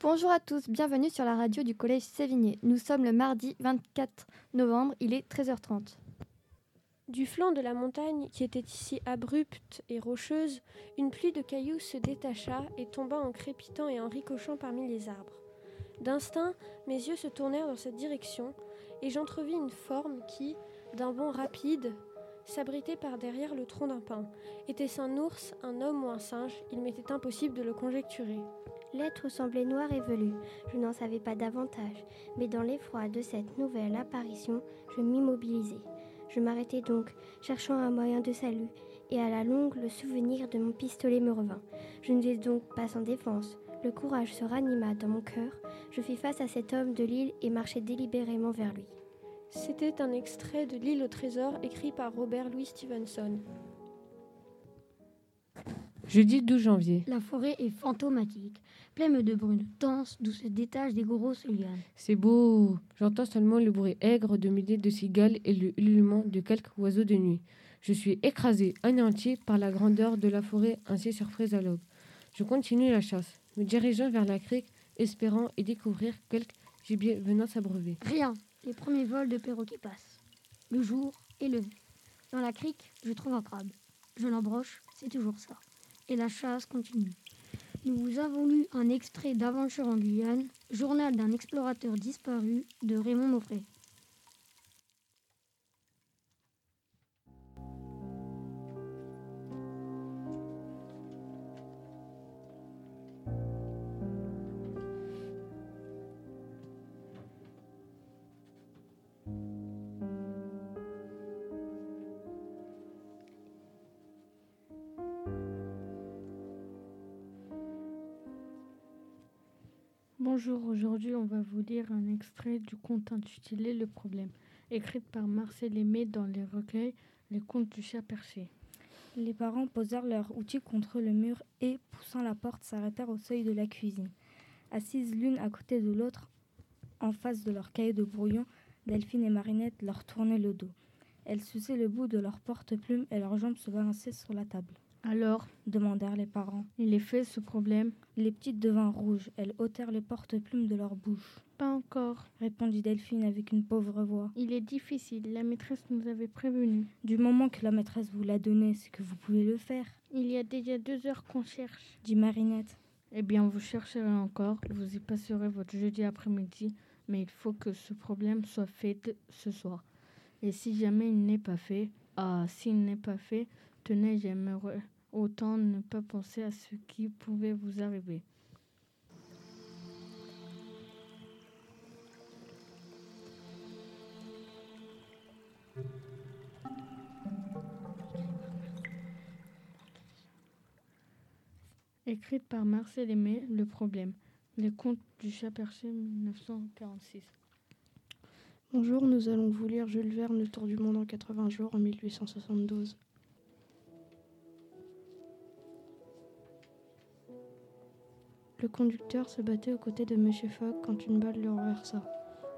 Bonjour à tous, bienvenue sur la radio du Collège Sévigné. Nous sommes le mardi 24 novembre, il est 13h30. Du flanc de la montagne, qui était ici abrupte et rocheuse, une pluie de cailloux se détacha et tomba en crépitant et en ricochant parmi les arbres. D'instinct, mes yeux se tournèrent dans cette direction, et j'entrevis une forme qui, d'un bond rapide, s'abritait par derrière le tronc d'un pin. Était-ce un ours, un homme ou un singe? Il m'était impossible de le conjecturer. L'être semblait noir et velu. Je n'en savais pas davantage, mais dans l'effroi de cette nouvelle apparition, je m'immobilisai. Je m'arrêtai donc, cherchant un moyen de salut, et à la longue le souvenir de mon pistolet me revint. Je n'étais donc pas sans défense. Le courage se ranima dans mon cœur. Je fis face à cet homme de l'île et marchai délibérément vers lui. C'était un extrait de L'île au trésor écrit par Robert Louis Stevenson. Jeudi 12 janvier. La forêt est fantomatique, pleine de brunes denses d'où se détachent des grosses lianes. C'est beau. J'entends seulement le bruit aigre de milliers de cigales et le ululement de quelques oiseaux de nuit. Je suis écrasé, anéanti par la grandeur de la forêt ainsi surprise à l'aube. Je continue la chasse, me dirigeant vers la crique, espérant y découvrir quelques gibier venant s'abreuver. Rien, les premiers vols de perroquets passent. Le jour est levé. Dans la crique, je trouve un crabe. Je l'embroche, c'est toujours ça. Et la chasse continue. Nous vous avons lu un extrait d'Aventure en Guyane, journal d'un explorateur disparu de Raymond Moffret. Bonjour, aujourd'hui on va vous lire un extrait du conte intitulé Le problème, écrit par Marcel Aimé dans les recueils Les contes du chat perché. Les parents posèrent leurs outils contre le mur et, poussant la porte, s'arrêtèrent au seuil de la cuisine. Assises l'une à côté de l'autre, en face de leur cahier de brouillon, Delphine et Marinette leur tournaient le dos. Elles suçaient le bout de leur porte-plume et leurs jambes se balançaient sur la table. Alors, demandèrent les parents. il est fait ce problème Les petites devinrent rouges. Elles ôtèrent les porte-plumes de leur bouche. Pas encore. Répondit Delphine avec une pauvre voix. Il est difficile, la maîtresse nous avait prévenu. Du moment que la maîtresse vous l'a donné, c'est que vous pouvez le faire, Il y a déjà deux heures qu'on cherche. dit Marinette. Eh bien, vous chercherez encore, vous y passerez votre jeudi après-midi, mais il faut que ce problème soit fait ce soir. Et si jamais il n'est pas fait, ah, s'il n'est pas fait, tenez, j'aimerais autant ne pas penser à ce qui pouvait vous arriver. Écrite par Marcel Aimé, Le problème. Les contes du chat perché 1946. Bonjour, nous allons vous lire Jules Verne, Le Tour du Monde en 80 jours en 1872. Le conducteur se battait aux côtés de Monsieur Fogg quand une balle le renversa.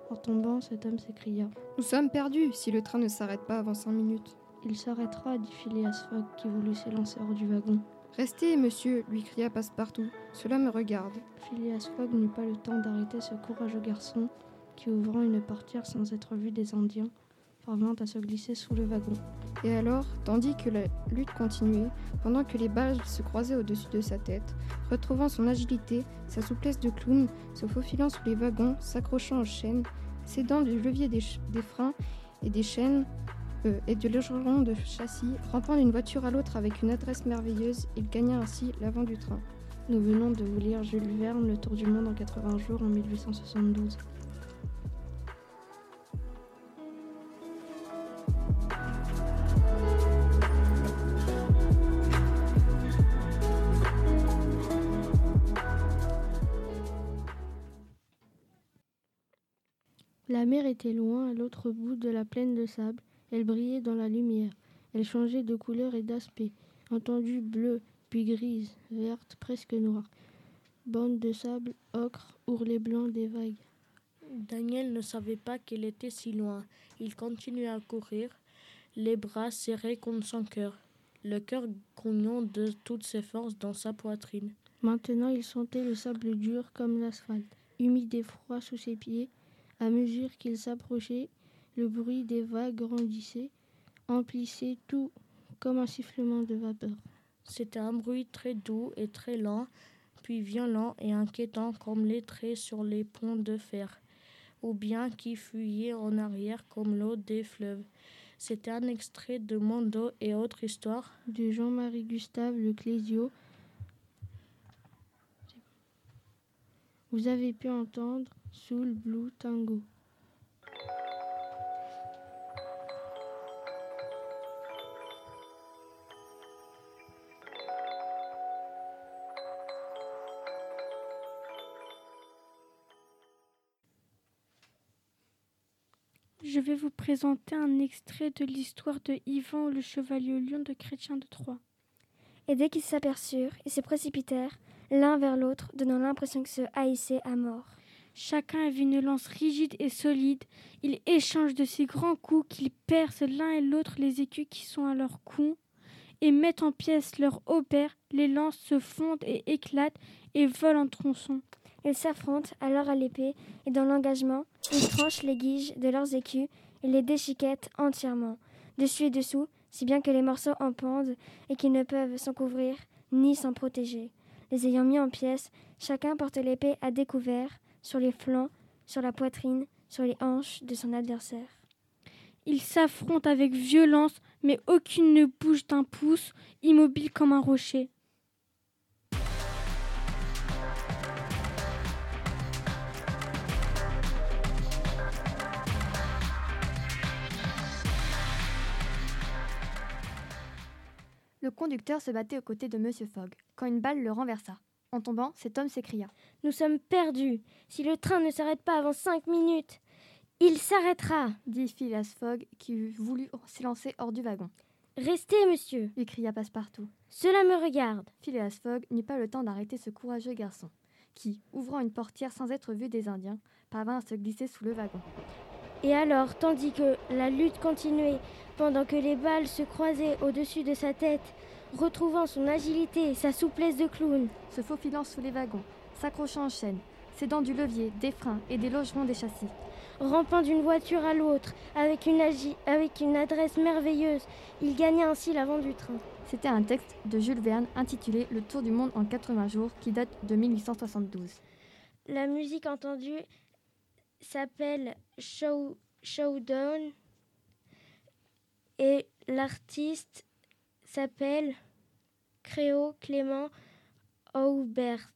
En tombant, cet homme s'écria. Nous sommes perdus si le train ne s'arrête pas avant cinq minutes. Il s'arrêtera, dit Phileas Fogg qui voulut s'élancer hors du wagon. Restez, monsieur, lui cria Passepartout. Cela me regarde. Phileas Fogg n'eut pas le temps d'arrêter ce courageux garçon qui, ouvrant une portière sans être vu des Indiens, parvint à se glisser sous le wagon. Et alors, tandis que la lutte continuait, pendant que les balles se croisaient au-dessus de sa tête, retrouvant son agilité, sa souplesse de clown, se faufilant sous les wagons, s'accrochant aux chaînes, s'aidant du levier des, freins et des chaînes euh, et de l'aileron de châssis, rampant d'une voiture à l'autre avec une adresse merveilleuse, il gagna ainsi l'avant du train. Nous venons de vous lire Jules Verne, Le Tour du Monde en 80 jours en 1872. La mer était loin, à l'autre bout de la plaine de sable. Elle brillait dans la lumière. Elle changeait de couleur et d'aspect, entendue bleue, puis grise, verte, presque noire. Bande de sable, ocre, ourlet blanc des vagues. Daniel ne savait pas qu'elle était si loin. Il continuait à courir, les bras serrés contre son cœur, le cœur grognant de toutes ses forces dans sa poitrine. Maintenant, il sentait le sable dur comme l'asphalte, humide et froid sous ses pieds. À mesure qu'il s'approchait, le bruit des vagues grandissait, emplissait tout comme un sifflement de vapeur. C'était un bruit très doux et très lent, puis violent et inquiétant comme les traits sur les ponts de fer, ou bien qui fuyait en arrière comme l'eau des fleuves. C'était un extrait de Mondo et autres histoires de Jean-Marie Gustave Le Clésio. Vous avez pu entendre Soul Blue Tango. Je vais vous présenter un extrait de l'histoire de Yvan le chevalier lion de Chrétien de Troyes. Et dès qu'ils s'aperçurent, ils se précipitèrent l'un vers l'autre, donnant l'impression que se haïssaient à mort. Chacun avait une lance rigide et solide. Ils échangent de si grands coups qu'ils percent l'un et l'autre les écus qui sont à leur cou et mettent en pièces leurs haubert. Les lances se fondent et éclatent et volent en tronçons. Ils s'affrontent alors à l'épée et dans l'engagement, ils tranchent les guiges de leurs écus et les déchiquettent entièrement, dessus et dessous, si bien que les morceaux en pendent et qu'ils ne peuvent s'en couvrir ni s'en protéger. Les ayant mis en pièces, chacun porte l'épée à découvert, sur les flancs, sur la poitrine, sur les hanches de son adversaire. Ils s'affrontent avec violence, mais aucune ne bouge d'un pouce, immobile comme un rocher. Le conducteur se battait aux côtés de Monsieur Fogg, quand une balle le renversa. En tombant, cet homme s'écria. Nous sommes perdus. Si le train ne s'arrête pas avant cinq minutes, il s'arrêtera, dit Phileas Fogg, qui voulut s'élancer hors du wagon. Restez, monsieur, lui cria Passepartout. Cela me regarde. Phileas Fogg n'eut pas le temps d'arrêter ce courageux garçon, qui, ouvrant une portière sans être vu des Indiens, parvint à se glisser sous le wagon. Et alors, tandis que la lutte continuait, pendant que les balles se croisaient au-dessus de sa tête, retrouvant son agilité et sa souplesse de clown, se faufilant sous les wagons, s'accrochant en chaîne, s'aidant du levier, des freins et des logerons des châssis, rampant d'une voiture à l'autre, avec une, avec une adresse merveilleuse, il gagna ainsi l'avant du train. C'était un texte de Jules Verne intitulé Le Tour du monde en 80 jours qui date de 1872. La musique entendue s'appelle Show, Showdown et l'artiste s'appelle Créo Clément Aubert.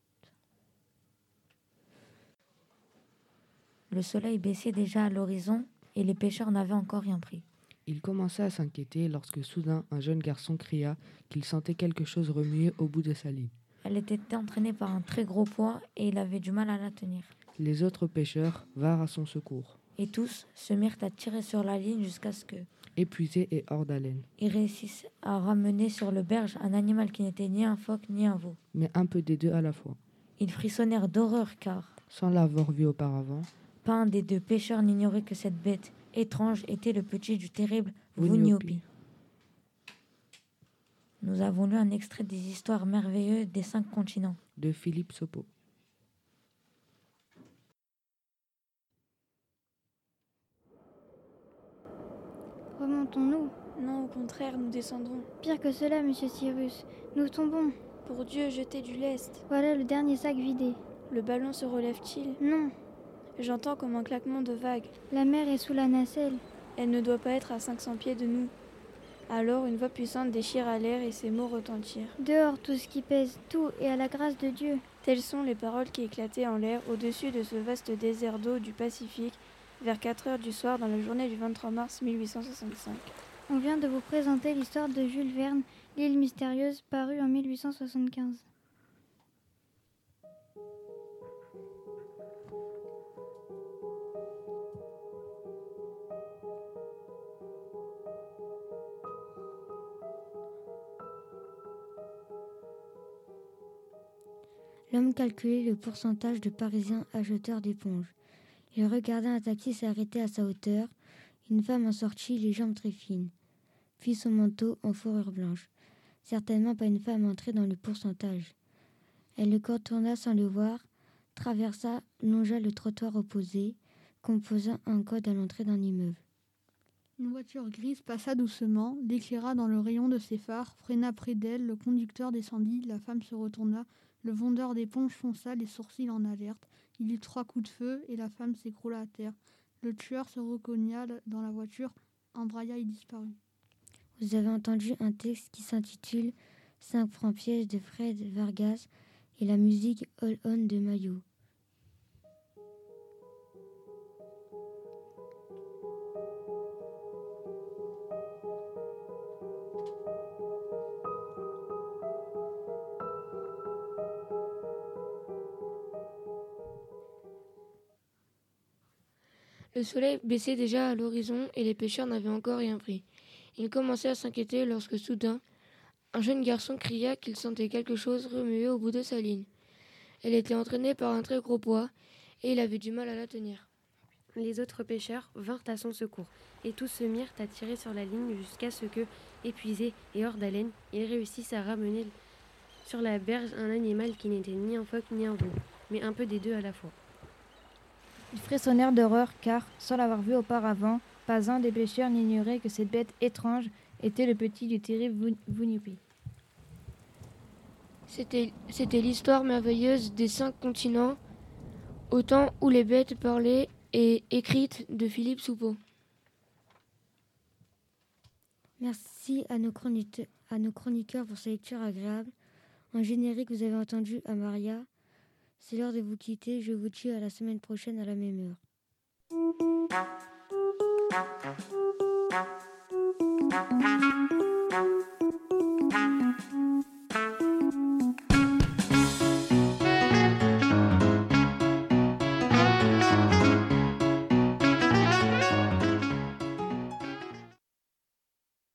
Le soleil baissait déjà à l'horizon et les pêcheurs n'avaient encore rien pris. Il commençait à s'inquiéter lorsque soudain un jeune garçon cria qu'il sentait quelque chose remuer au bout de sa ligne. Elle était entraînée par un très gros poids et il avait du mal à la tenir. Les autres pêcheurs vinrent à son secours. Et tous se mirent à tirer sur la ligne jusqu'à ce que, épuisés et hors d'haleine, ils réussissent à ramener sur le berge un animal qui n'était ni un phoque ni un veau. mais un peu des deux à la fois. Ils frissonnèrent d'horreur car Sans l'avoir vu auparavant, pas un des deux pêcheurs n'ignorait que cette bête étrange était le petit du terrible. Wuniopi. Nous avons lu un extrait des histoires merveilleuses des cinq continents. de Philippe Sopo. Remontons-nous. Non, au contraire, nous descendrons. Pire que cela, monsieur Cyrus. Nous tombons. Pour Dieu, jetez du lest. Voilà le dernier sac vidé. Le ballon se relève-t-il? Non, J'entends comme un claquement de vagues. la mer est sous la nacelle. Elle ne doit pas être à 500 pieds de nous. Alors une voix puissante déchira l'air et ces mots retentirent. Dehors tout ce qui pèse, tout est à la grâce de Dieu. Telles sont les paroles qui éclataient en l'air au-dessus de ce vaste désert d'eau du Pacifique vers 4 heures du soir dans la journée du 23 mars 1865. On vient de vous présenter l'histoire de Jules Verne, L'île mystérieuse, parue en 1875. L'homme calculait le pourcentage de Parisiens acheteurs d'éponges. Il regardait un taxi s'arrêter à sa hauteur, une femme en sortie, les jambes très fines, puis son manteau en fourrure blanche. Certainement pas une femme entrée dans le pourcentage. Elle le contourna sans le voir, traversa, longea le trottoir opposé, composa un code à l'entrée d'un immeuble. Une voiture grise passa doucement, l'éclaira dans le rayon de ses phares, freina près d'elle, le conducteur descendit, la femme se retourna, le vendeur d'éponges fonça les sourcils en alerte. Il eut trois coups de feu et la femme s'écroula à terre. Le tueur se recogna dans la voiture, embraya et disparut. Vous avez entendu un texte qui s'intitule 5 francs pièges de Fred Vargas et la musique All On de Mayo. Le soleil baissait déjà à l'horizon et les pêcheurs n'avaient encore rien pris. Ils commençaient à s'inquiéter lorsque soudain, un jeune garçon cria qu'il sentait quelque chose remuer au bout de sa ligne. Elle était entraînée par un très gros poids et il avait du mal à la tenir. Les autres pêcheurs vinrent à son secours et tous se mirent à tirer sur la ligne jusqu'à ce que, épuisés et hors d'haleine, ils réussissent à ramener sur la berge un animal qui n'était ni un phoque ni un veau, mais un peu des deux à la fois. Ils frissonnèrent d'horreur car, sans l'avoir vu auparavant, pas un des pêcheurs n'ignorait que cette bête étrange était le petit du terrible Vunipi. C'était l'histoire merveilleuse des cinq continents, au temps où les bêtes parlaient et écrites de Philippe Soupeau. Merci à nos, à nos chroniqueurs pour cette lecture agréable. En générique, vous avez entendu à Maria, c'est l'heure de vous quitter. Je vous dis à la semaine prochaine à la même heure.